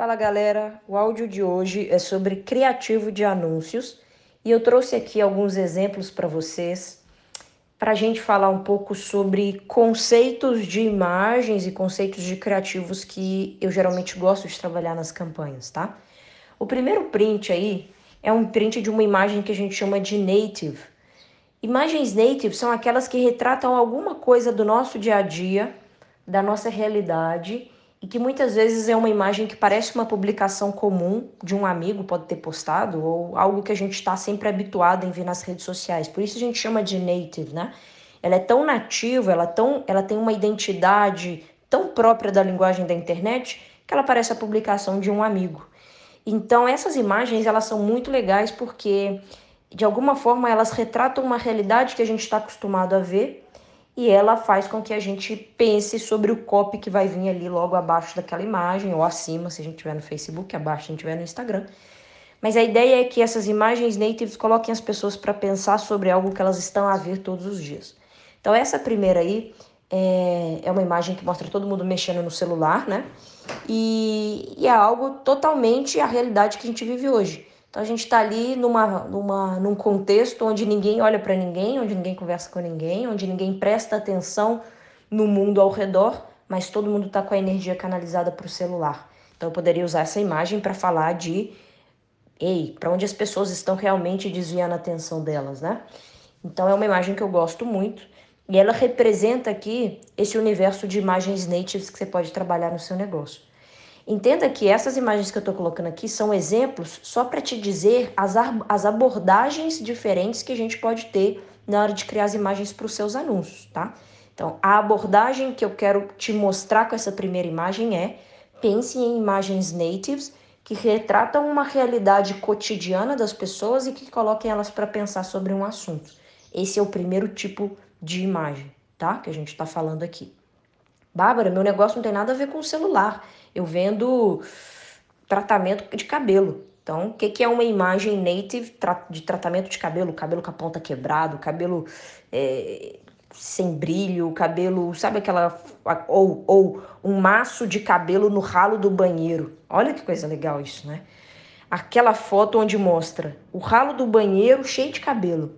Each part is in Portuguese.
Fala galera, o áudio de hoje é sobre criativo de anúncios e eu trouxe aqui alguns exemplos para vocês para a gente falar um pouco sobre conceitos de imagens e conceitos de criativos que eu geralmente gosto de trabalhar nas campanhas, tá? O primeiro print aí é um print de uma imagem que a gente chama de native. Imagens native são aquelas que retratam alguma coisa do nosso dia a dia, da nossa realidade e que muitas vezes é uma imagem que parece uma publicação comum de um amigo pode ter postado ou algo que a gente está sempre habituado em ver nas redes sociais. Por isso a gente chama de native, né? Ela é tão nativa, ela, é tão, ela tem uma identidade tão própria da linguagem da internet que ela parece a publicação de um amigo. Então essas imagens elas são muito legais porque de alguma forma elas retratam uma realidade que a gente está acostumado a ver e ela faz com que a gente pense sobre o copy que vai vir ali logo abaixo daquela imagem, ou acima, se a gente tiver no Facebook, abaixo se a gente tiver no Instagram. Mas a ideia é que essas imagens natives coloquem as pessoas para pensar sobre algo que elas estão a ver todos os dias. Então essa primeira aí é, é uma imagem que mostra todo mundo mexendo no celular, né? E, e é algo totalmente a realidade que a gente vive hoje. Então a gente está ali numa, numa, num contexto onde ninguém olha para ninguém, onde ninguém conversa com ninguém, onde ninguém presta atenção no mundo ao redor, mas todo mundo está com a energia canalizada para o celular. Então eu poderia usar essa imagem para falar de, ei, para onde as pessoas estão realmente desviando a atenção delas, né? Então é uma imagem que eu gosto muito e ela representa aqui esse universo de imagens natives que você pode trabalhar no seu negócio. Entenda que essas imagens que eu estou colocando aqui são exemplos só para te dizer as, as abordagens diferentes que a gente pode ter na hora de criar as imagens para os seus anúncios, tá? Então, a abordagem que eu quero te mostrar com essa primeira imagem é pense em imagens natives que retratam uma realidade cotidiana das pessoas e que coloquem elas para pensar sobre um assunto. Esse é o primeiro tipo de imagem, tá? Que a gente está falando aqui. Bárbara, meu negócio não tem nada a ver com celular. Eu vendo tratamento de cabelo. Então, o que, que é uma imagem native de tratamento de cabelo? Cabelo com a ponta quebrado, cabelo é, sem brilho, cabelo, sabe aquela. Ou, ou um maço de cabelo no ralo do banheiro. Olha que coisa legal isso, né? Aquela foto onde mostra o ralo do banheiro cheio de cabelo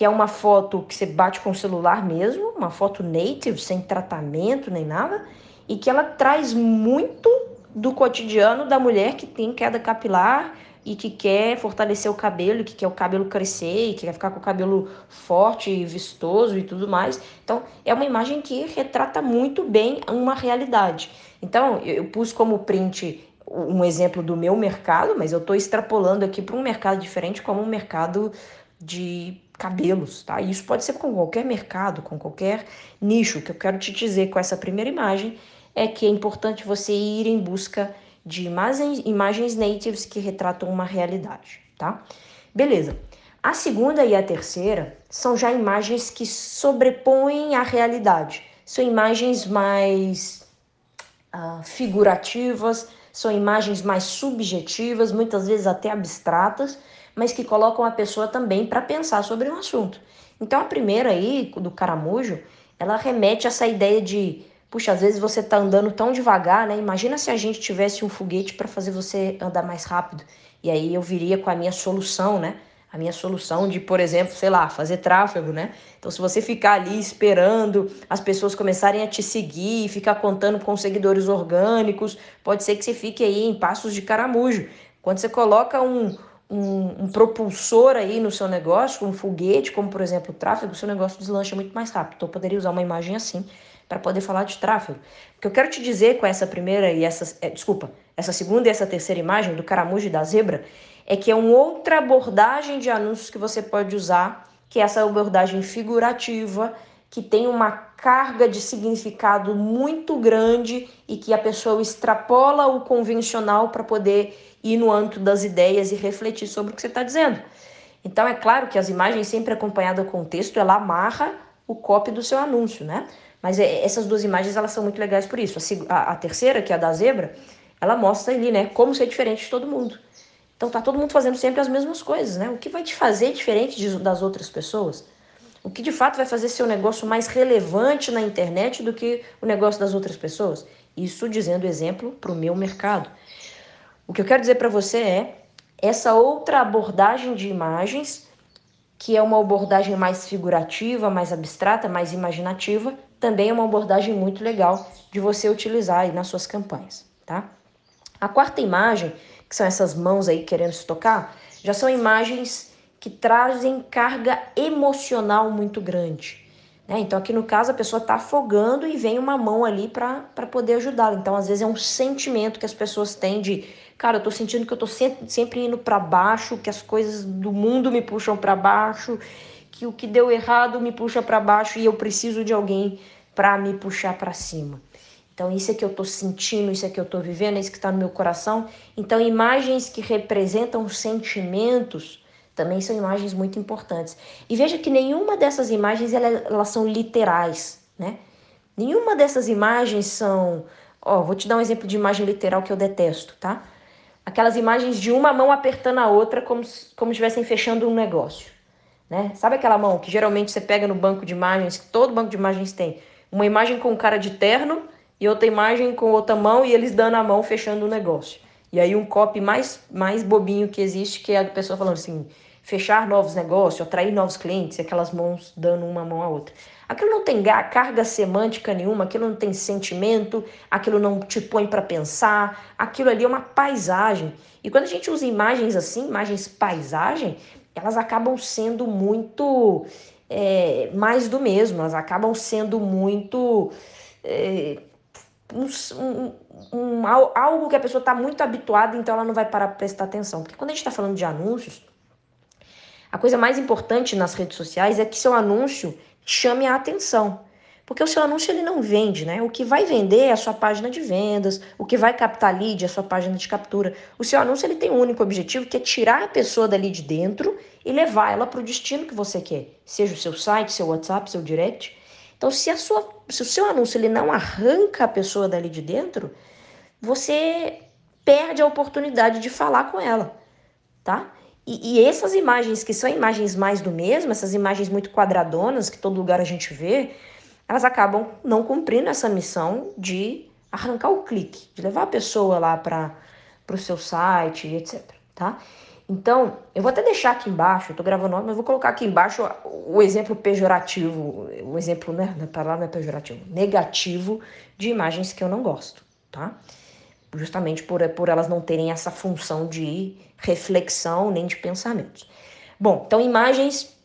que é uma foto que você bate com o celular mesmo, uma foto native, sem tratamento nem nada, e que ela traz muito do cotidiano da mulher que tem queda capilar e que quer fortalecer o cabelo, que quer o cabelo crescer, que quer ficar com o cabelo forte e vistoso e tudo mais. Então, é uma imagem que retrata muito bem uma realidade. Então, eu pus como print um exemplo do meu mercado, mas eu estou extrapolando aqui para um mercado diferente, como um mercado de cabelos, tá? isso pode ser com qualquer mercado, com qualquer nicho. O que eu quero te dizer com essa primeira imagem é que é importante você ir em busca de imagens, imagens natives que retratam uma realidade, tá? Beleza. A segunda e a terceira são já imagens que sobrepõem a realidade. São imagens mais uh, figurativas, são imagens mais subjetivas, muitas vezes até abstratas, mas que colocam a pessoa também para pensar sobre um assunto. Então a primeira aí, do caramujo, ela remete a essa ideia de, puxa, às vezes você tá andando tão devagar, né? Imagina se a gente tivesse um foguete para fazer você andar mais rápido. E aí eu viria com a minha solução, né? A minha solução de, por exemplo, sei lá, fazer tráfego, né? Então, se você ficar ali esperando as pessoas começarem a te seguir, ficar contando com seguidores orgânicos, pode ser que você fique aí em passos de caramujo. Quando você coloca um, um, um, propulsor aí no seu negócio, um foguete, como por exemplo o tráfego, o seu negócio deslancha muito mais rápido. Então eu poderia usar uma imagem assim para poder falar de tráfego. O que eu quero te dizer com essa primeira e essa, é, desculpa, essa segunda e essa terceira imagem do caramujo e da zebra é que é uma outra abordagem de anúncios que você pode usar, que é essa abordagem figurativa, que tem uma carga de significado muito grande e que a pessoa extrapola o convencional para poder ir no âmbito das ideias e refletir sobre o que você está dizendo. Então é claro que as imagens sempre acompanhadas com o texto, ela amarra o copy do seu anúncio, né? Mas é, essas duas imagens elas são muito legais por isso. A, a, terceira, que é a da zebra, ela mostra ali, né, como ser diferente de todo mundo. Então tá todo mundo fazendo sempre as mesmas coisas, né? O que vai te fazer diferente de, das outras pessoas? O que de fato vai fazer seu negócio mais relevante na internet do que o negócio das outras pessoas? Isso dizendo exemplo para o meu mercado. O que eu quero dizer para você é essa outra abordagem de imagens, que é uma abordagem mais figurativa, mais abstrata, mais imaginativa, também é uma abordagem muito legal de você utilizar aí nas suas campanhas, tá? A quarta imagem, que são essas mãos aí querendo se tocar, já são imagens que trazem carga emocional muito grande. Né? Então, aqui no caso, a pessoa está afogando e vem uma mão ali para poder ajudá-la. Então, às vezes, é um sentimento que as pessoas têm de, cara, eu tô sentindo que eu tô sempre, sempre indo para baixo, que as coisas do mundo me puxam para baixo, que o que deu errado me puxa para baixo e eu preciso de alguém para me puxar para cima. Então, isso é que eu estou sentindo, isso é que eu estou vivendo, é isso que está no meu coração. Então, imagens que representam sentimentos também são imagens muito importantes. E veja que nenhuma dessas imagens elas, elas são literais, né? Nenhuma dessas imagens são. Ó, vou te dar um exemplo de imagem literal que eu detesto, tá? Aquelas imagens de uma mão apertando a outra como como estivessem fechando um negócio, né? Sabe aquela mão que geralmente você pega no banco de imagens, que todo banco de imagens tem? Uma imagem com cara de terno e outra imagem com outra mão e eles dando a mão fechando o negócio. E aí um copy mais, mais bobinho que existe, que é a pessoa falando assim, fechar novos negócios, atrair novos clientes, aquelas mãos dando uma mão à outra. Aquilo não tem carga semântica nenhuma, aquilo não tem sentimento, aquilo não te põe para pensar, aquilo ali é uma paisagem. E quando a gente usa imagens assim, imagens paisagem, elas acabam sendo muito é, mais do mesmo, elas acabam sendo muito é, um, um, um, algo que a pessoa está muito habituada, então ela não vai parar para prestar atenção. Porque quando a gente está falando de anúncios, a coisa mais importante nas redes sociais é que seu anúncio chame a atenção. Porque o seu anúncio ele não vende, né? O que vai vender é a sua página de vendas, o que vai captar lead é a sua página de captura. O seu anúncio ele tem um único objetivo, que é tirar a pessoa dali de dentro e levar ela para o destino que você quer. Seja o seu site, seu WhatsApp, seu direct. Então, se, a sua, se o seu anúncio ele não arranca a pessoa dali de dentro, você perde a oportunidade de falar com ela, tá? E, e, essas imagens, que são imagens mais do mesmo, essas imagens muito quadradonas que todo lugar a gente vê, elas acabam não cumprindo essa missão de arrancar o clique, de levar a pessoa lá para o seu site, etc. Tá? Então, eu vou até deixar aqui embaixo, eu tô gravando, mas vou colocar aqui embaixo o exemplo pejorativo, o exemplo, né, palavra não é pejorativo, negativo de imagens que eu não gosto, tá? Justamente por, por elas não terem essa função de reflexão nem de pensamentos. Bom, então imagens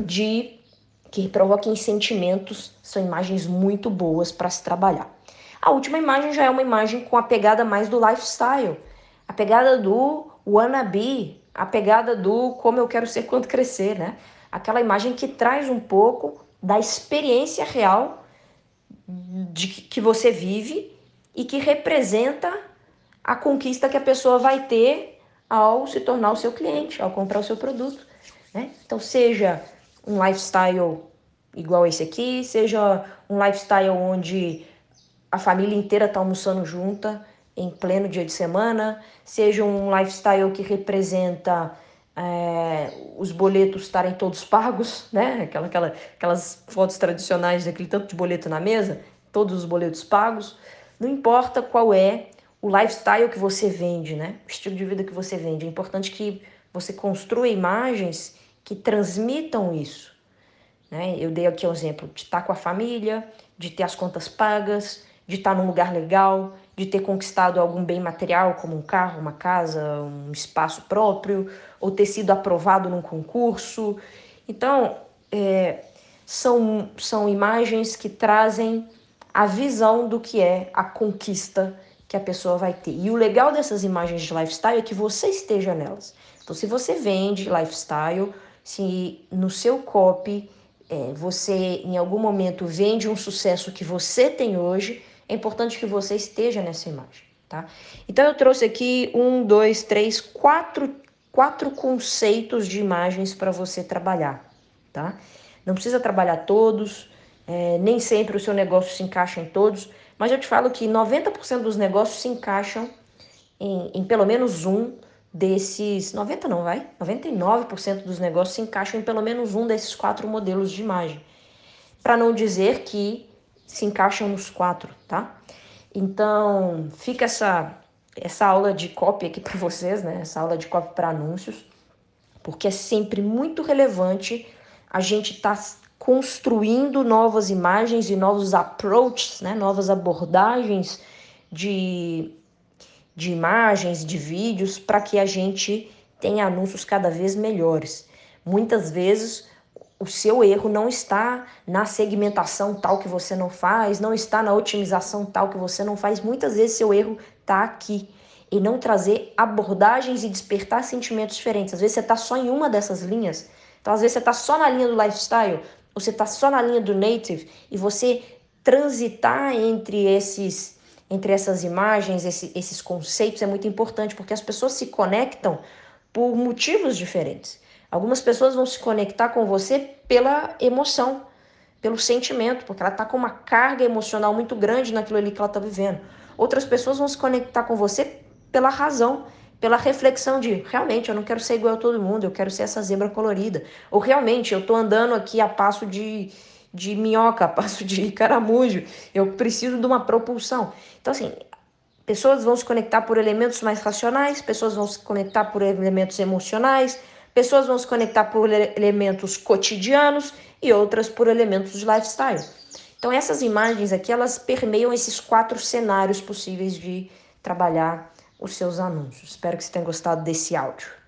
de que provoquem sentimentos são imagens muito boas para se trabalhar. A última imagem já é uma imagem com a pegada mais do lifestyle, a pegada do wannabe, a pegada do como eu quero ser quando crescer, né? Aquela imagem que traz um pouco da experiência real de que você vive e que representa a conquista que a pessoa vai ter ao se tornar o seu cliente, ao comprar o seu produto. Né? Então, seja um lifestyle igual esse aqui, seja um lifestyle onde a família inteira está almoçando junta em pleno dia de semana, seja um lifestyle que representa é, os boletos estarem todos pagos, né? Aquela, aquela, aquelas fotos tradicionais daquele tanto de boleto na mesa, todos os boletos pagos. Não importa qual é o lifestyle que você vende, né? O estilo de vida que você vende. É importante que você construa imagens que transmitam isso. Né? Eu dei aqui o exemplo de estar com a família, de ter as contas pagas, de estar num lugar legal, de ter conquistado algum bem material, como um carro, uma casa, um espaço próprio, ou ter sido aprovado num concurso. Então, é, são, são imagens que trazem a visão do que é a conquista que a pessoa vai ter. E o legal dessas imagens de lifestyle é que você esteja nelas. Então, se você vende lifestyle, se no seu copy é, você em algum momento vende um sucesso que você tem hoje, é importante que você esteja nessa imagem, tá? Então, eu trouxe aqui um, dois, três, quatro, quatro conceitos de imagens para você trabalhar, tá? Não precisa trabalhar todos, é, nem sempre o seu negócio se encaixa em todos, mas eu te falo que 90% dos negócios se encaixam em, em pelo menos um desses. 90 não, vai? 99% dos negócios se encaixam em pelo menos um desses quatro modelos de imagem. Para não dizer que se encaixam nos quatro, tá? Então, fica essa essa aula de copy aqui para vocês, né? Essa aula de copy para anúncios, porque é sempre muito relevante a gente estar tá construindo novas imagens e novos approaches, né? Novas abordagens de, de imagens, de vídeos, para que a gente tenha anúncios cada vez melhores. Muitas vezes o seu erro não está na segmentação tal que você não faz, não está na otimização tal que você não faz. Muitas vezes seu erro está aqui e não trazer abordagens e despertar sentimentos diferentes. Às vezes você está só em uma dessas linhas. Então, às vezes você está só na linha do lifestyle, você está só na linha do native e você transitar entre esses entre essas imagens, esse, esses conceitos é muito importante porque as pessoas se conectam por motivos diferentes. Algumas pessoas vão se conectar com você pela emoção, pelo sentimento, porque ela está com uma carga emocional muito grande naquilo ali que ela está vivendo. Outras pessoas vão se conectar com você pela razão, pela reflexão de realmente eu não quero ser igual a todo mundo, eu quero ser essa zebra colorida. Ou realmente eu estou andando aqui a passo de, de minhoca, a passo de caramujo, eu preciso de uma propulsão. Então, assim, pessoas vão se conectar por elementos mais racionais, pessoas vão se conectar por elementos emocionais, Pessoas vão se conectar por elementos cotidianos e outras por elementos de lifestyle. Então essas imagens aqui, elas permeiam esses quatro cenários possíveis de trabalhar os seus anúncios. Espero que você tenha gostado desse áudio.